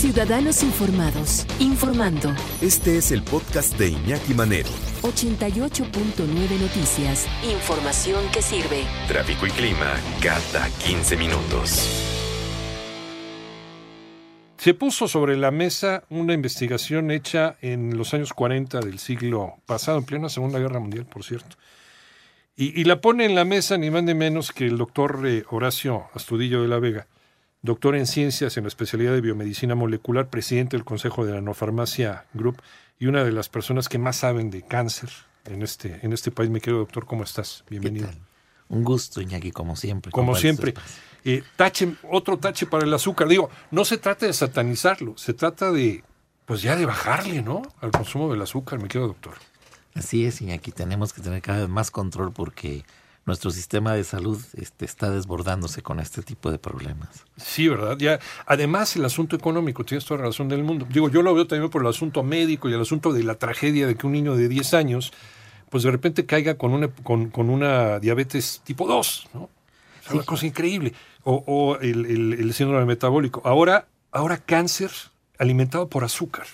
Ciudadanos informados, informando. Este es el podcast de Iñaki Manero. 88.9 Noticias. Información que sirve. Tráfico y clima cada 15 minutos. Se puso sobre la mesa una investigación hecha en los años 40 del siglo pasado, en plena Segunda Guerra Mundial, por cierto. Y, y la pone en la mesa ni más ni menos que el doctor eh, Horacio Astudillo de la Vega, doctor en ciencias en la especialidad de biomedicina molecular, presidente del Consejo de la Nofarmacia Group y una de las personas que más saben de cáncer en este, en este país. Mi querido doctor, ¿cómo estás? Bienvenido. Un gusto, Iñaki, como siempre. Como siempre. Eh, tache, otro tache para el azúcar. Digo, no se trata de satanizarlo, se trata de, pues ya de bajarle, ¿no? Al consumo del azúcar, mi querido doctor. Así es, Iñaki, tenemos que tener cada vez más control porque nuestro sistema de salud este, está desbordándose con este tipo de problemas. Sí, ¿verdad? Ya, además, el asunto económico, tienes toda la razón del mundo. Digo, yo lo veo también por el asunto médico y el asunto de la tragedia de que un niño de 10 años, pues de repente caiga con una, con, con una diabetes tipo 2, ¿no? Sea, Una cosa increíble. O, o el, el, el síndrome metabólico. Ahora, ahora cáncer alimentado por azúcar.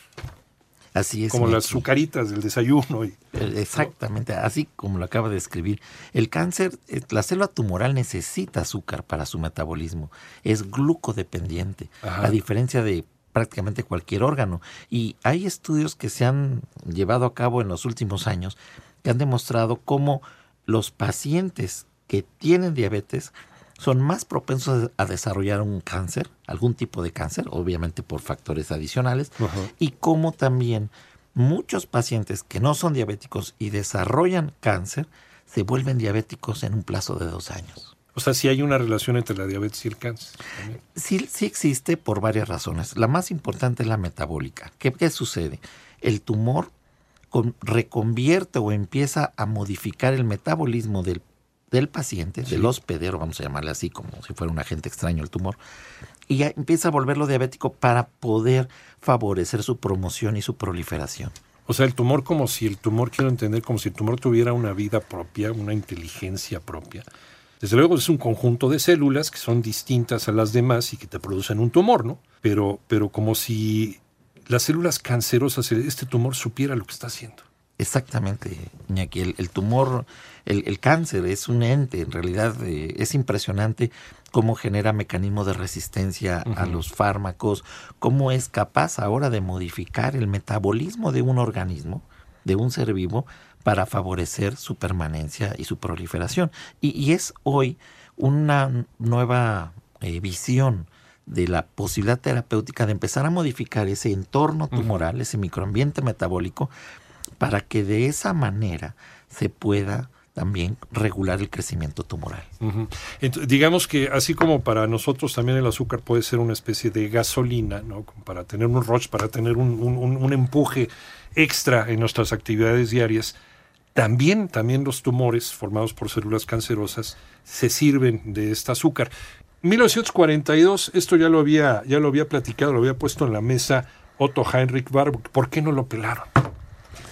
Así es. Como las azucaritas del desayuno. Y, Exactamente, así como lo acaba de escribir. El cáncer, eh, la célula tumoral necesita azúcar para su metabolismo. Es glucodependiente, Ajá. a diferencia de prácticamente cualquier órgano. Y hay estudios que se han llevado a cabo en los últimos años que han demostrado cómo los pacientes que tienen diabetes son más propensos a desarrollar un cáncer, algún tipo de cáncer, obviamente por factores adicionales, y cómo también muchos pacientes que no son diabéticos y desarrollan cáncer se vuelven diabéticos en un plazo de dos años. o sea, sí hay una relación entre la diabetes y el cáncer. también. Sí, sí existe por varias razones. La más importante es la metabólica. ¿Qué, qué sucede? El tumor con- reconvierte o empieza a modificar el metabolismo del, del paciente, del hospedero, vamos a llamarle así, como si fuera un agente extraño el tumor, y ya empieza a volverlo diabético para poder favorecer su promoción y su proliferación. O sea, el tumor como si el tumor, quiero entender, como si el tumor tuviera una vida propia, una inteligencia propia. Desde luego es un conjunto de células que son distintas a las demás y que te producen un tumor, ¿no? Pero, pero como si las células cancerosas, este tumor supiera lo que está haciendo. Exactamente, Iñaki. El, el tumor, el, el cáncer es un ente, en realidad eh, es impresionante cómo genera mecanismos de resistencia a los fármacos, cómo es capaz ahora de modificar el metabolismo de un organismo, de un ser vivo, para favorecer su permanencia y su proliferación. Y, y es hoy una nueva eh, visión de la posibilidad terapéutica de empezar a modificar ese entorno tumoral, ese microambiente metabólico, para que de esa manera se pueda también regular el crecimiento tumoral. Digamos que así como para nosotros también el azúcar puede ser una especie de gasolina, ¿no? Para tener un rush, para tener un- un empuje extra en nuestras actividades diarias, también, también los tumores formados por células cancerosas se sirven de este azúcar. 1942, esto ya lo había, ya lo había platicado, lo había puesto en la mesa Otto Heinrich Warburg. ¿Por qué no lo pelaron?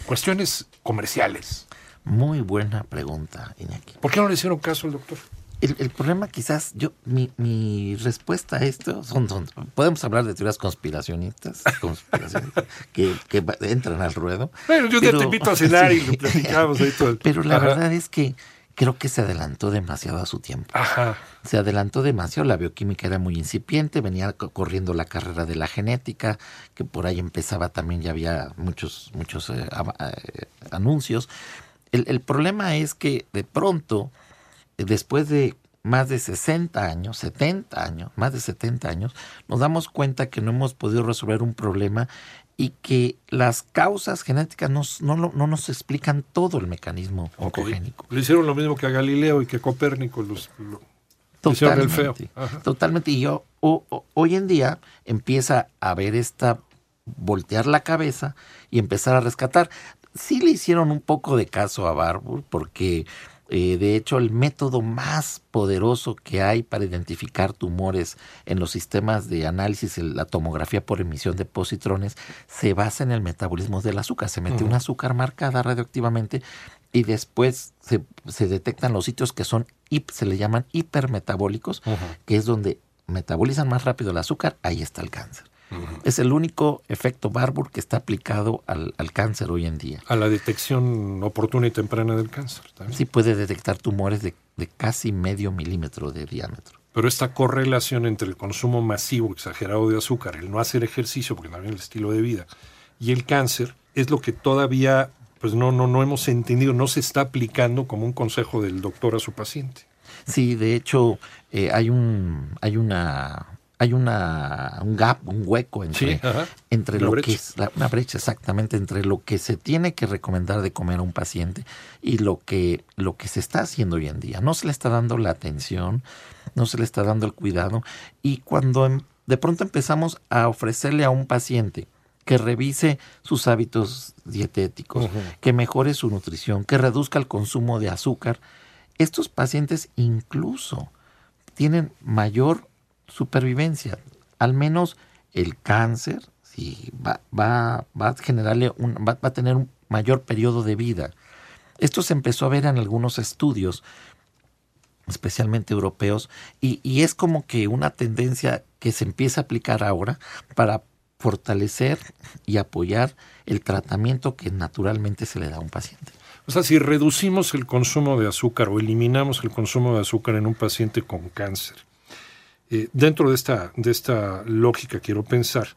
Cuestiones comerciales. Muy buena pregunta, Iñaki. ¿Por qué no le hicieron caso al doctor? El, el problema quizás, yo, mi, mi respuesta a esto son, son- podemos hablar de teorías conspiracionistas, conspiracionistas que, entran al ruedo. Bueno, yo pero- te invito a cenar y lo platicamos ahí todo el... Pero la Ajá. verdad es que creo que se adelantó demasiado a su tiempo. Ajá. Se adelantó demasiado, la bioquímica era muy incipiente, venía co- corriendo la carrera de la genética, que por ahí empezaba también, ya había muchos, muchos eh, eh, anuncios. El, el problema es que de pronto, después de más de 60 años, 70 años, más de 70 años, nos damos cuenta que no hemos podido resolver un problema y que las causas genéticas no, lo- no nos explican todo el mecanismo oncogénico. Le hicieron lo mismo que a Galileo y que a Copérnico. Los, lo- Hicieron el feo. Totalmente. Ajá. Totalmente. Y yo, o- o- hoy en día empieza a ver esta, voltear la cabeza y empezar a rescatar. Sí le hicieron un poco de caso a Barbour porque eh, de hecho el método más poderoso que hay para identificar tumores en los sistemas de análisis, la tomografía por emisión de positrones, se basa en el metabolismo del azúcar. Se mete un azúcar marcada radioactivamente y después se, se detectan los sitios que son, se le llaman hipermetabólicos, que es donde metabolizan más rápido el azúcar, ahí está el cáncer. Es el único efecto Barbour que está aplicado al, al cáncer hoy en día. A la detección oportuna y temprana del cáncer. también. Sí puede detectar tumores de, de casi medio milímetro de diámetro. Pero esta correlación entre el consumo masivo exagerado de azúcar, el no hacer ejercicio, porque también el estilo de vida, y el cáncer, es lo que todavía pues no, no, no hemos entendido, no se está aplicando como un consejo del doctor a su paciente. Sí, de hecho, eh, hay un, hay una, hay una, un gap, un hueco entre, Sí, entre Una lo brecha. que es la- una brecha exactamente entre lo que se tiene que recomendar de comer a un paciente y lo que, lo que se está haciendo hoy en día. No se le está dando la atención, no se le está dando el cuidado y cuando em- de pronto empezamos a ofrecerle a un paciente que revise sus hábitos dietéticos, que mejore su nutrición, que reduzca el consumo de azúcar, estos pacientes incluso tienen mayor supervivencia. Al menos el cáncer va, va, va a generarle un, va, va a tener un mayor periodo de vida. Esto se empezó a ver en algunos estudios, especialmente europeos, y, y es como que una tendencia que se empieza a aplicar ahora para fortalecer y apoyar el tratamiento que naturalmente se le da a un paciente. O sea, si reducimos el consumo de azúcar o eliminamos el consumo de azúcar en un paciente con cáncer, eh, dentro de esta, de esta lógica quiero pensar,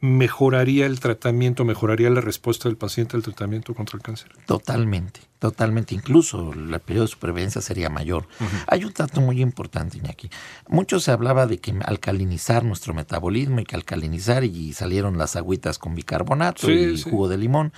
¿mejoraría el tratamiento, mejoraría la respuesta del paciente al tratamiento contra el cáncer? Totalmente, totalmente. Incluso el periodo de supervivencia sería mayor. Hay un dato muy importante, Iñaki. Mucho se hablaba de que alcalinizar nuestro metabolismo y que alcalinizar y salieron las agüitas con bicarbonato Sí, y sí. jugo de limón.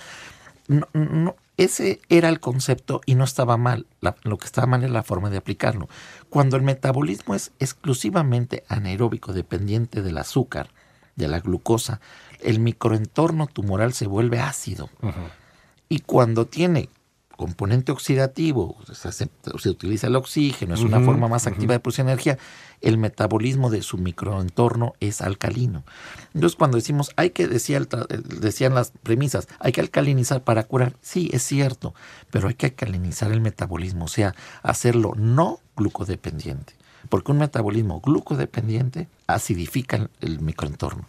No, no, ese era el concepto y no estaba mal. La- lo que estaba mal es la forma de aplicarlo. Cuando el metabolismo es exclusivamente anaeróbico, dependiente del azúcar, de la glucosa, el microentorno tumoral se vuelve ácido. Y cuando tiene componente oxidativo, o sea, se, se utiliza el oxígeno, es una forma más activa de producir energía, el metabolismo de su microentorno es alcalino. Entonces, cuando decimos, hay que, decía el eh, decían las premisas, hay que alcalinizar para curar, sí, es cierto, pero hay que alcalinizar el metabolismo, o sea, hacerlo no glucodependiente, porque un metabolismo glucodependiente acidifica el- el microentorno.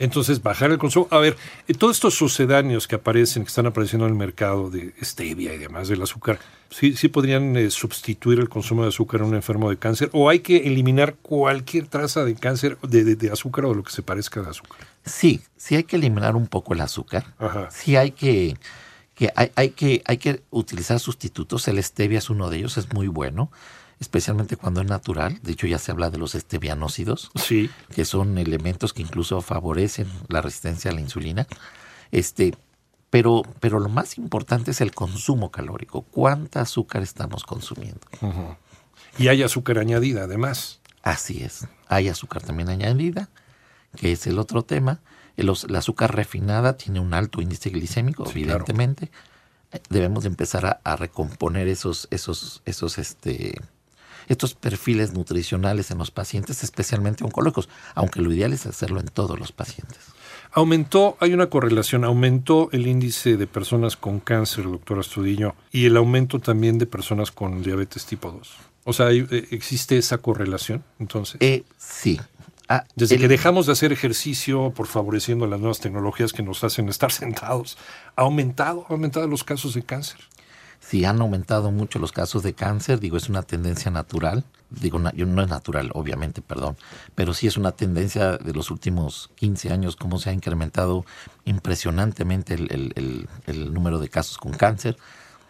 Entonces, bajar el consumo. A ver, eh, todos estos sucedáneos que aparecen, que están apareciendo en el mercado de stevia y demás del azúcar, ¿sí, sí podrían eh, sustituir el consumo de azúcar en un enfermo de cáncer? ¿O hay que eliminar cualquier traza de cáncer, de, de- de azúcar o de lo que se parezca de azúcar? Sí, sí hay que eliminar un poco el azúcar. Ajá. Sí hay que, que hay, hay que hay que utilizar sustitutos. El stevia es uno de ellos, es muy bueno, especialmente cuando es natural. De hecho, ya se habla de los estevianócidos, Sí. que son elementos que incluso favorecen la resistencia a la insulina. Este, pero, pero lo más importante es el consumo calórico. ¿Cuánta azúcar estamos consumiendo? Y hay azúcar añadida, además. Así es. Hay azúcar también añadida, que es el otro tema. El, la azúcar refinada tiene un alto índice glicémico, Sí, evidentemente. Debemos de empezar a, a recomponer esos, esos, esos, este, estos perfiles nutricionales en los pacientes, especialmente oncológicos, aunque lo ideal es hacerlo en todos los pacientes. Aumentó, hay una correlación, aumentó el índice de personas con cáncer, doctor Astudillo, y el aumento también de personas con diabetes tipo 2. O sea, eh, existe esa correlación, entonces. Eh, sí. Ah, Desde el- que dejamos de hacer ejercicio por favoreciendo las nuevas tecnologías que nos hacen estar sentados, ha aumentado, ha aumentado los casos de cáncer. Sí, han aumentado mucho los casos de cáncer, digo, es una tendencia natural, digo, yo- no es natural, obviamente, perdón, pero sí es una tendencia de los últimos 15 años, cómo se ha incrementado impresionantemente el, el- el- el número de casos con cáncer.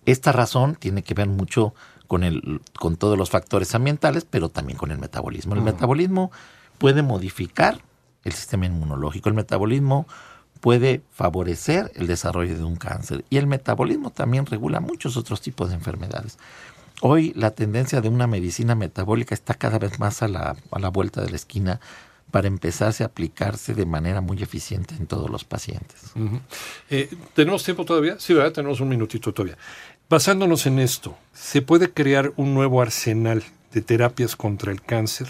Esta razón tiene que ver mucho con, el, con todos los factores ambientales, pero también con el metabolismo. El metabolismo puede modificar el sistema inmunológico, el metabolismo puede favorecer el desarrollo de un cáncer y el metabolismo también regula muchos otros tipos de enfermedades. Hoy la tendencia de una medicina metabólica está cada vez más a la, a la vuelta de la esquina para empezarse a aplicarse de manera muy eficiente en todos los pacientes. Eh, ¿Tenemos tiempo todavía? Sí, ¿verdad? Tenemos un minutito todavía. Basándonos en esto, ¿se puede crear un nuevo arsenal de terapias contra el cáncer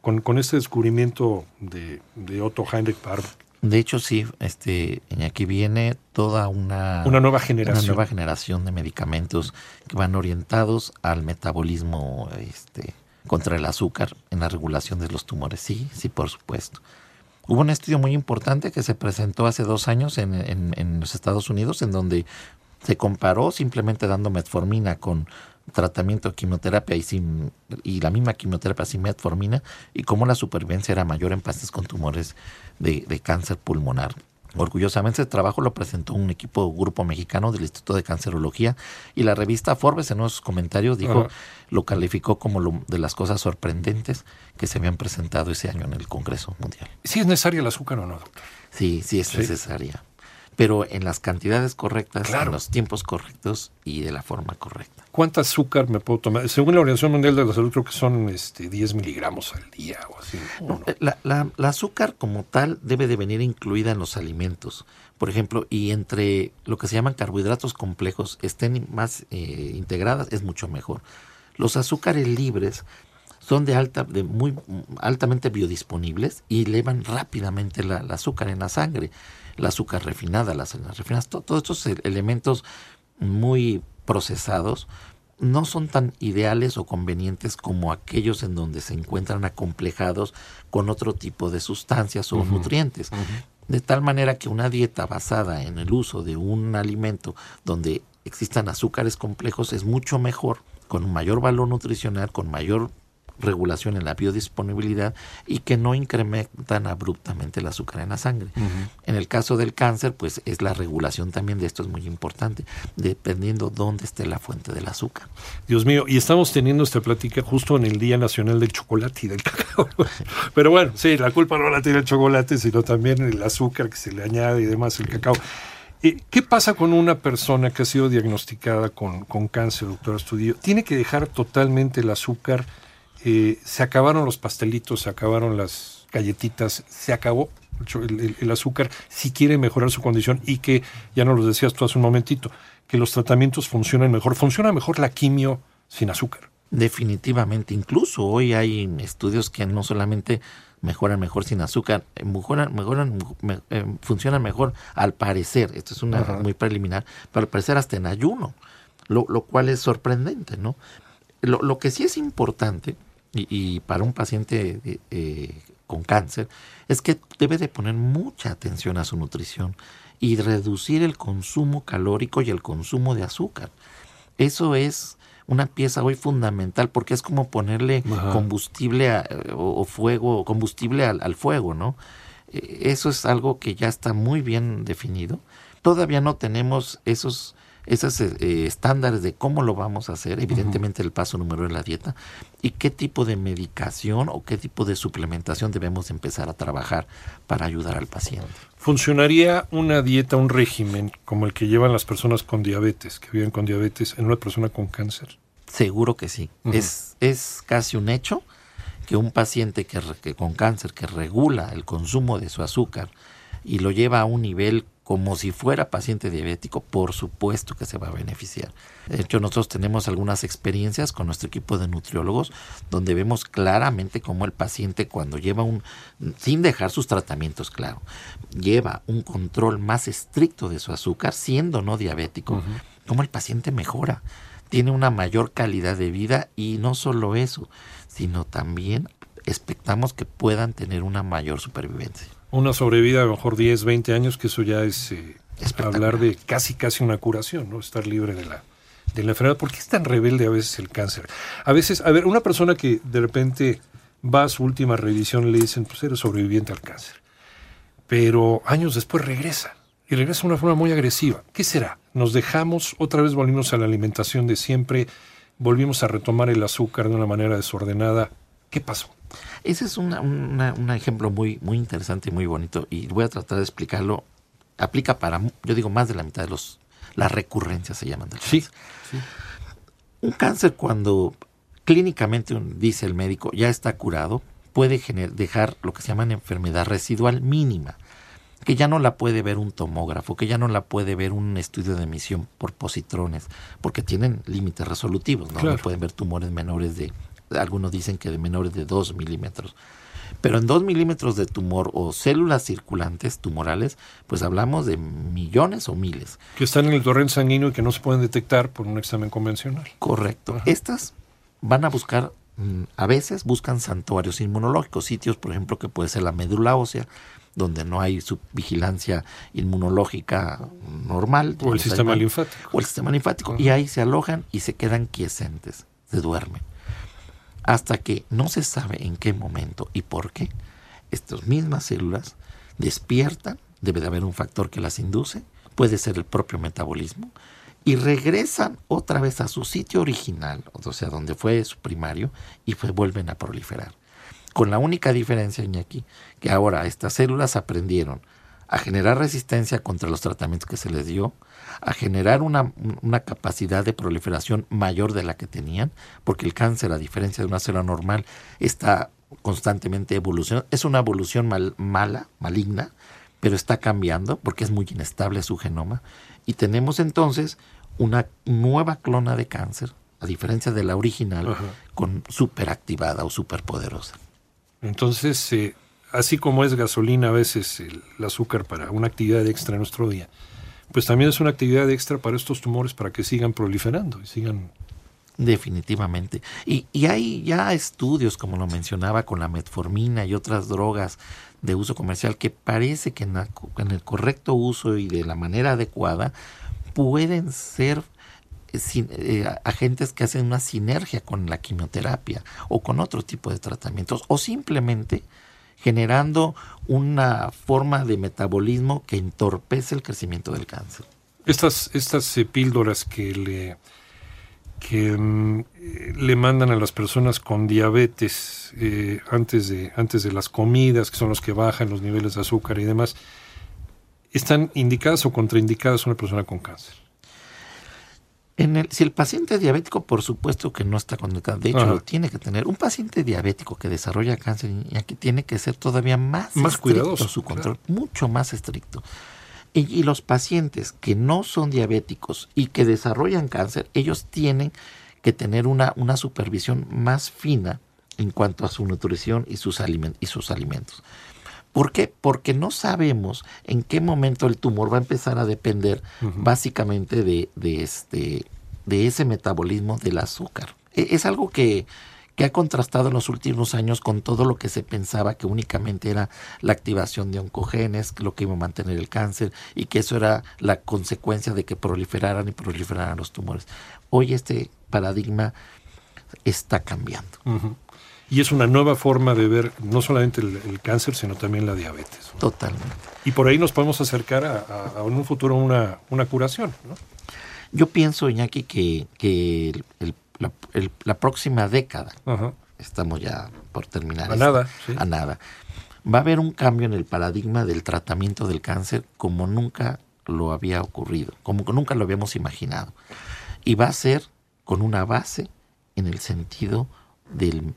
con, con este descubrimiento de, de Otto Heinrich Barr? De hecho, sí, este, aquí viene toda una, una nueva generación. Una nueva generación de medicamentos que van orientados al metabolismo este, contra el azúcar en la regulación de los tumores. Sí, sí, por supuesto. Hubo un estudio muy importante que se presentó hace dos años en, en, los Estados Unidos en donde se comparó simplemente dando metformina con tratamiento de quimioterapia y, sin, y la misma quimioterapia sin metformina y cómo la supervivencia era mayor en pacientes con tumores de, de cáncer pulmonar. Orgullosamente, este trabajo lo presentó un equipo grupo mexicano del Instituto de Cancerología y la revista Forbes en unos comentarios dijo, lo calificó como lo, de las cosas sorprendentes que se habían presentado ese año en el Congreso Mundial. ¿Sí es necesaria el azúcar o no, doctor? Sí, sí es necesaria pero en las cantidades correctas, en los tiempos correctos y de la forma correcta. ¿Cuánto azúcar me puedo tomar? Según la Organización Mundial de la Salud, creo que son este, 10 miligramos al día o así. Eh, la, azúcar como tal debe de venir incluida en los alimentos. Por ejemplo, y entre lo que se llaman carbohidratos complejos estén más eh, integradas, es mucho mejor. Los azúcares libres son de alta, de muy altamente biodisponibles y elevan rápidamente la, el azúcar en la sangre el azúcar refinada, las harinas refinadas, todos estos e-, elementos muy procesados no son tan ideales o convenientes como aquellos en donde se encuentran acomplejados con otro tipo de sustancias o nutrientes. De tal manera que una dieta basada en el uso de un alimento donde existan azúcares complejos es mucho mejor, con un mayor valor nutricional, con mayor regulación en la biodisponibilidad y que no incrementan abruptamente el azúcar en la sangre. En el caso del cáncer, pues es la regulación también de esto es muy importante, dependiendo dónde esté la fuente del azúcar. Dios mío, y estamos teniendo esta plática justo en el Día Nacional del Chocolate y del Cacao. Pero bueno, sí, la culpa no la tiene el chocolate, sino también el azúcar que se le añade y demás, el cacao. ¿Qué pasa con una persona que ha sido diagnosticada con, con cáncer, doctor Estudio? ¿Tiene que dejar totalmente el azúcar? Eh, se acabaron los pastelitos, se acabaron las galletitas, se acabó el, azúcar si quiere mejorar su condición y que, ya nos lo decías tú hace un momentito, que los tratamientos funcionen mejor. ¿Funciona mejor la quimio sin azúcar? Definitivamente, incluso hoy hay estudios que no solamente mejoran mejor sin azúcar, eh, mejoran, mejoran, eh, funcionan mejor al parecer, esto es una muy preliminar, pero al parecer hasta en ayuno, lo, lo cual es sorprendente, ¿no? Lo, lo que sí es importante y, para un paciente eh, con cáncer es que debe de poner mucha atención a su nutrición y reducir el consumo calórico y el consumo de azúcar. Eso es una pieza hoy fundamental porque es como ponerle combustible o, fuego, combustible al, al, fuego, ¿no? E, eso es algo que ya está muy bien definido. Todavía no tenemos esos esos eh, estándares de cómo lo vamos a hacer, evidentemente el paso número de la dieta, y qué tipo de medicación o qué tipo de suplementación debemos empezar a trabajar para ayudar al paciente. ¿Funcionaría una dieta, un régimen como el que llevan las personas con diabetes, que viven con diabetes, en una persona con cáncer? Seguro que sí. es, es casi un hecho que un paciente que, que con cáncer que regula el consumo de su azúcar y lo lleva a un nivel como si fuera paciente diabético, por supuesto que se va a beneficiar. De hecho, nosotros tenemos algunas experiencias con nuestro equipo de nutriólogos donde vemos claramente cómo el paciente cuando lleva un, sin dejar sus tratamientos, claro, lleva un control más estricto de su azúcar, siendo no diabético, cómo el paciente mejora, tiene una mayor calidad de vida y no solo eso, sino también expectamos que puedan tener una mayor supervivencia una sobrevida de mejor 10, 20 años, que eso ya es eh, hablar de casi, casi una curación, ¿no? Estar libre de la, de la enfermedad. ¿Por qué es tan rebelde a veces el cáncer? A veces, a ver, una persona que de repente va a su última revisión y le dicen, pues eres sobreviviente al cáncer. Pero años después regresa. Y regresa de una forma muy agresiva. ¿Qué será? ¿Nos dejamos, otra vez volvimos a la alimentación de siempre, volvimos a retomar el azúcar de una manera desordenada? ¿Qué pasó? Ese es un ejemplo muy, muy interesante y muy bonito y voy a tratar de explicarlo. Aplica para, yo digo, más de la mitad de los, las recurrencias se llaman. sí, Un cáncer cuando clínicamente dice el médico ya está curado, puede gener- dejar lo que se llama enfermedad residual mínima, que ya no la puede ver un tomógrafo, que ya no la puede ver un estudio de emisión por positrones, porque tienen límites resolutivos, ¿no? Claro. No pueden ver tumores menores de, algunos dicen que de menores de 2 milímetros. Pero en 2 milímetros de tumor o células circulantes tumorales, pues hablamos de millones o miles. Que están en el torrente sanguíneo y que no se pueden detectar por un examen convencional. Correcto. Ajá. Estas van a buscar, mm, a veces buscan santuarios inmunológicos, sitios, por ejemplo, que puede ser la médula ósea, donde no hay vigilancia inmunológica normal. O el sistema hay- linfático. O el sistema linfático. Ajá. Y ahí se alojan y se quedan quiescentes, se duermen. Hasta que no se sabe en qué momento y por qué estas mismas células despiertan, debe de haber un factor que las induce, puede ser el propio metabolismo, y regresan otra vez a su sitio original, o sea, donde fue su primario, y vuelven a proliferar. Con la única diferencia, Iñaki, que ahora estas células aprendieron a generar resistencia contra los tratamientos que se les dio, a generar una, una capacidad de proliferación mayor de la que tenían, porque el cáncer, a diferencia de una célula normal, está constantemente evolucionando. Es una evolución mal- mala, maligna, pero está cambiando porque es muy inestable su genoma. Y tenemos entonces una nueva clona de cáncer, a diferencia de la original, Ajá. con superactivada o superpoderosa. Entonces, eh, así como es gasolina a veces el, azúcar para una actividad extra en nuestro día, pues también es una actividad extra para estos tumores para que sigan proliferando y sigan... Definitivamente. Y, y hay ya estudios, como lo mencionaba, con la metformina y otras drogas de uso comercial que parece que en, el correcto uso y de la manera adecuada pueden ser eh, eh, agentes que hacen una sinergia con la quimioterapia o con otro tipo de tratamientos o simplemente generando una forma de metabolismo que entorpece el crecimiento del cáncer. Estas, estas eh, píldoras que le que mm, eh, le mandan a las personas con diabetes eh, antes de antes de las comidas, que son los que bajan los niveles de azúcar y demás, están indicadas o contraindicadas a una persona con cáncer. En el, si el paciente es diabético, por supuesto que no está conectado. De hecho, Ajá. lo tiene que tener. Un paciente diabético que desarrolla cáncer, y aquí tiene que ser todavía más, Más cuidadoso, su control, mucho más estricto. Y, y los pacientes que no son diabéticos y que desarrollan cáncer, ellos tienen que tener una, una supervisión más fina en cuanto a su nutrición y sus, alimen- y sus alimentos. ¿Por qué? Porque no sabemos en qué momento el tumor va a empezar a depender básicamente de, de este, de ese metabolismo del azúcar. E- Es algo que, que ha contrastado en los últimos años con todo lo que se pensaba que únicamente era la activación de oncogenes, lo que iba a mantener el cáncer y que eso era la consecuencia de que proliferaran y proliferaran los tumores. Hoy este paradigma está cambiando. Ujú. Y es una nueva forma de ver no solamente el, el cáncer, sino también la diabetes. ¿no? Totalmente. Y por ahí nos podemos acercar a, a- a en un futuro una, una curación. ¿no? Yo pienso, Iñaki, que, que el- el- la, próxima década, Ajá. estamos ya por terminar. A esto, nada, sí. A nada. Va a haber un cambio en el paradigma del tratamiento del cáncer como nunca lo había ocurrido, como que nunca lo habíamos imaginado. Y va a ser con una base en el sentido del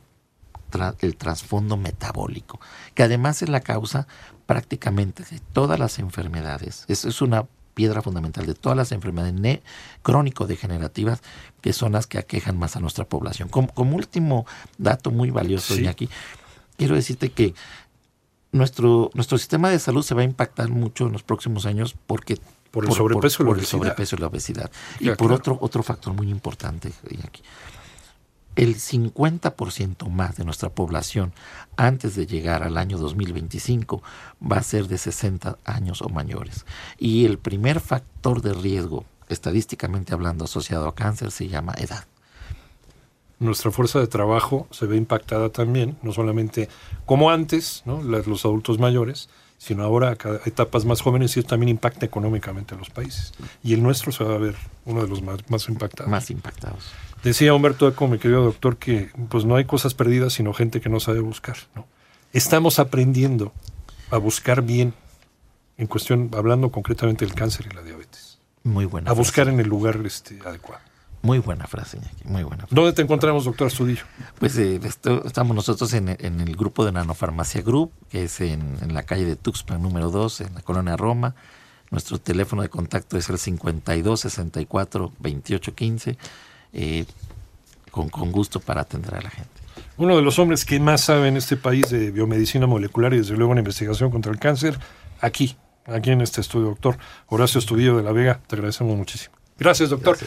tra- el trasfondo metabólico, que además es la causa prácticamente de todas las enfermedades. Es, es una piedra fundamental de todas las enfermedades ne- crónico-degenerativas que son las que aquejan más a nuestra población. Como, como último dato muy valioso, Sí. Iñaki, quiero decirte que nuestro, nuestro sistema de salud se va a impactar mucho en los próximos años porque Por el sobrepeso y la por el obesidad. sobrepeso y la obesidad. y Ya, por claro. otro, otro factor muy importante, Iñaki. El 50% más de nuestra población antes de llegar al año 2025 va a ser de 60 años o mayores. Y el primer factor de riesgo, estadísticamente hablando, asociado a cáncer se llama edad. Nuestra fuerza de trabajo se ve impactada también, no solamente como antes, ¿no? Los adultos mayores, sino ahora a cada- etapas más jóvenes y eso también impacta económicamente a los países. Y el nuestro se va a ver uno de los más, más impactados. Más impactados. Decía Humberto Eco, mi querido doctor, que pues no hay cosas perdidas, sino gente que no sabe buscar. ¿no? Estamos aprendiendo a buscar bien, en cuestión, hablando concretamente del cáncer y la diabetes. Muy buena. A frase. buscar en el lugar este, adecuado. Muy buena frase, Iñaki, muy buena frase. ¿Dónde te encontramos, doctor Astudillo? Pues eh, esto- estamos nosotros en, en el grupo de Nanofarmacia Group, que es en, en la calle de Tuxpan número 2, en la colonia Roma. Nuestro teléfono de contacto es el 52 64 28 15, eh, con, con gusto para atender a la gente. Uno de los hombres que más sabe en este país de biomedicina molecular y desde luego en investigación contra el cáncer, aquí, aquí en este estudio, doctor Horacio Estudillo de la Vega. Te agradecemos muchísimo. Gracias, doctor.